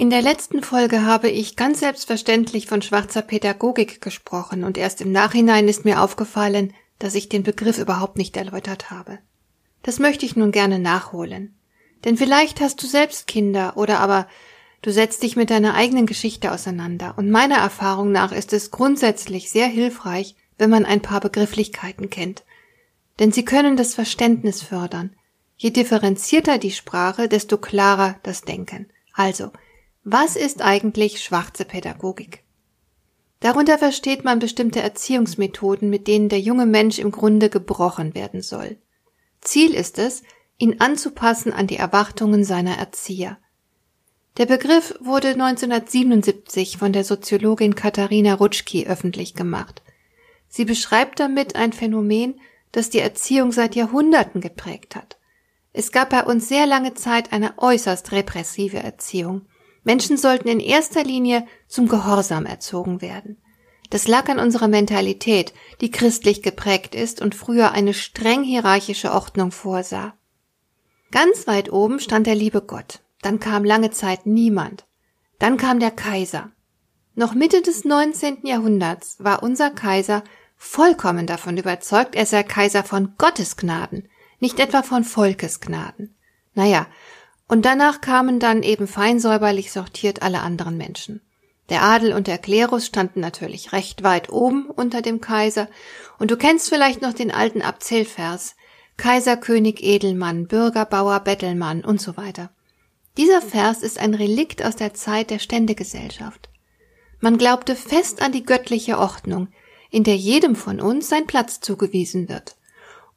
In der letzten Folge habe ich ganz selbstverständlich von schwarzer Pädagogik gesprochen und erst im Nachhinein ist mir aufgefallen, dass ich den Begriff überhaupt nicht erläutert habe. Das möchte ich nun gerne nachholen. Denn vielleicht hast du selbst Kinder oder aber du setzt dich mit deiner eigenen Geschichte auseinander und meiner Erfahrung nach ist es grundsätzlich sehr hilfreich, wenn man ein paar Begrifflichkeiten kennt. Denn sie können das Verständnis fördern. Je differenzierter die Sprache, desto klarer das Denken. Also, was ist eigentlich schwarze Pädagogik? Darunter versteht man bestimmte Erziehungsmethoden, mit denen der junge Mensch im Grunde gebrochen werden soll. Ziel ist es, ihn anzupassen an die Erwartungen seiner Erzieher. Der Begriff wurde 1977 von der Soziologin Katharina Rutschki öffentlich gemacht. Sie beschreibt damit ein Phänomen, das die Erziehung seit Jahrhunderten geprägt hat. Es gab bei uns sehr lange Zeit eine äußerst repressive Erziehung. Menschen sollten in erster Linie zum Gehorsam erzogen werden. Das lag an unserer Mentalität, die christlich geprägt ist und früher eine streng hierarchische Ordnung vorsah. Ganz weit oben stand der liebe Gott, dann kam lange Zeit niemand, dann kam der Kaiser. Noch Mitte des 19. Jahrhunderts war unser Kaiser vollkommen davon überzeugt, er sei Kaiser von Gottes Gnaden, nicht etwa von Volkes Gnaden. Naja, und danach kamen dann eben feinsäuberlich sortiert alle anderen Menschen. Der Adel und der Klerus standen natürlich recht weit oben unter dem Kaiser, und du kennst vielleicht noch den alten Abzählvers Kaiser, König, Edelmann, Bürger, Bauer, Bettelmann und so weiter. Dieser Vers ist ein Relikt aus der Zeit der Ständegesellschaft. Man glaubte fest an die göttliche Ordnung, in der jedem von uns sein Platz zugewiesen wird.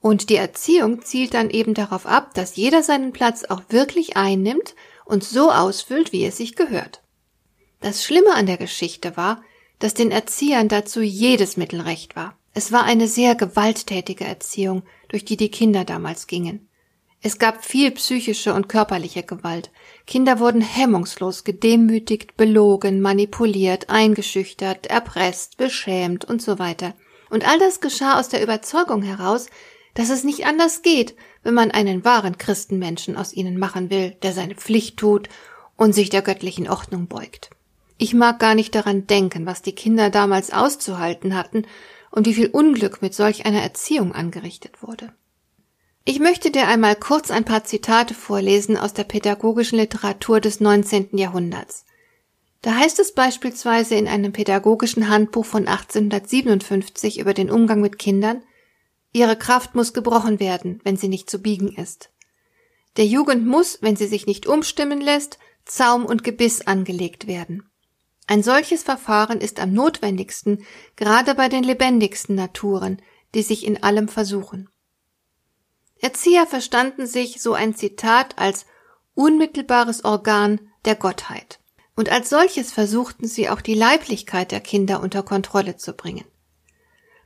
Und die Erziehung zielt dann eben darauf ab, dass jeder seinen Platz auch wirklich einnimmt und so ausfüllt, wie es sich gehört. Das Schlimme an der Geschichte war, dass den Erziehern dazu jedes Mittel recht war. Es war eine sehr gewalttätige Erziehung, durch die die Kinder damals gingen. Es gab viel psychische und körperliche Gewalt. Kinder wurden hemmungslos gedemütigt, belogen, manipuliert, eingeschüchtert, erpresst, beschämt und so weiter. Und all das geschah aus der Überzeugung heraus, dass es nicht anders geht, wenn man einen wahren Christenmenschen aus ihnen machen will, der seine Pflicht tut und sich der göttlichen Ordnung beugt. Ich mag gar nicht daran denken, was die Kinder damals auszuhalten hatten und wie viel Unglück mit solch einer Erziehung angerichtet wurde. Ich möchte dir einmal kurz ein paar Zitate vorlesen aus der pädagogischen Literatur des 19. Jahrhunderts. Da heißt es beispielsweise in einem pädagogischen Handbuch von 1857 über den Umgang mit Kindern, Ihre Kraft muss gebrochen werden, wenn sie nicht zu biegen ist. Der Jugend muss, wenn sie sich nicht umstimmen lässt, Zaum und Gebiss angelegt werden. Ein solches Verfahren ist am notwendigsten, gerade bei den lebendigsten Naturen, die sich in allem versuchen. Erzieher verstanden sich so ein Zitat als unmittelbares Organ der Gottheit. Und als solches versuchten sie auch die Leiblichkeit der Kinder unter Kontrolle zu bringen.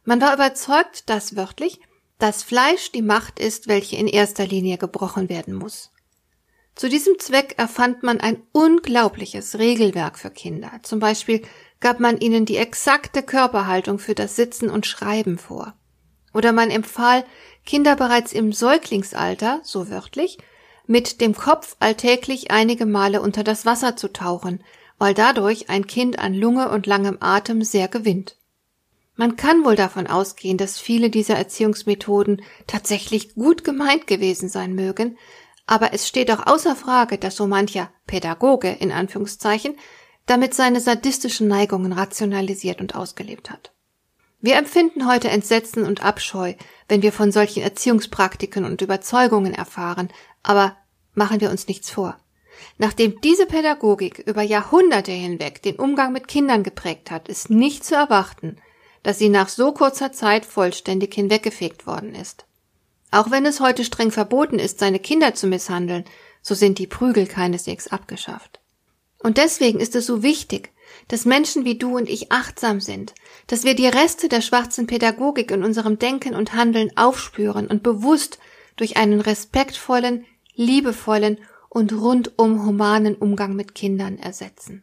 Man war überzeugt, dass wörtlich das Fleisch die Macht ist, welche in erster Linie gebrochen werden muss. Zu diesem Zweck erfand man ein unglaubliches Regelwerk für Kinder. Zum Beispiel gab man ihnen die exakte Körperhaltung für das Sitzen und Schreiben vor. Oder man empfahl, Kinder bereits im Säuglingsalter, so wörtlich, mit dem Kopf alltäglich einige Male unter das Wasser zu tauchen, weil dadurch ein Kind an Lunge und langem Atem sehr gewinnt. Man kann wohl davon ausgehen, dass viele dieser Erziehungsmethoden tatsächlich gut gemeint gewesen sein mögen, aber es steht auch außer Frage, dass so mancher Pädagoge in Anführungszeichen damit seine sadistischen Neigungen rationalisiert und ausgelebt hat. Wir empfinden heute Entsetzen und Abscheu, wenn wir von solchen Erziehungspraktiken und Überzeugungen erfahren, aber machen wir uns nichts vor. Nachdem diese Pädagogik über Jahrhunderte hinweg den Umgang mit Kindern geprägt hat, ist nicht zu erwarten, dass sie nach so kurzer Zeit vollständig hinweggefegt worden ist. Auch wenn es heute streng verboten ist, seine Kinder zu misshandeln, so sind die Prügel keineswegs abgeschafft. Und deswegen ist es so wichtig, dass Menschen wie du und ich achtsam sind, dass wir die Reste der schwarzen Pädagogik in unserem Denken und Handeln aufspüren und bewusst durch einen respektvollen, liebevollen und rundum humanen Umgang mit Kindern ersetzen.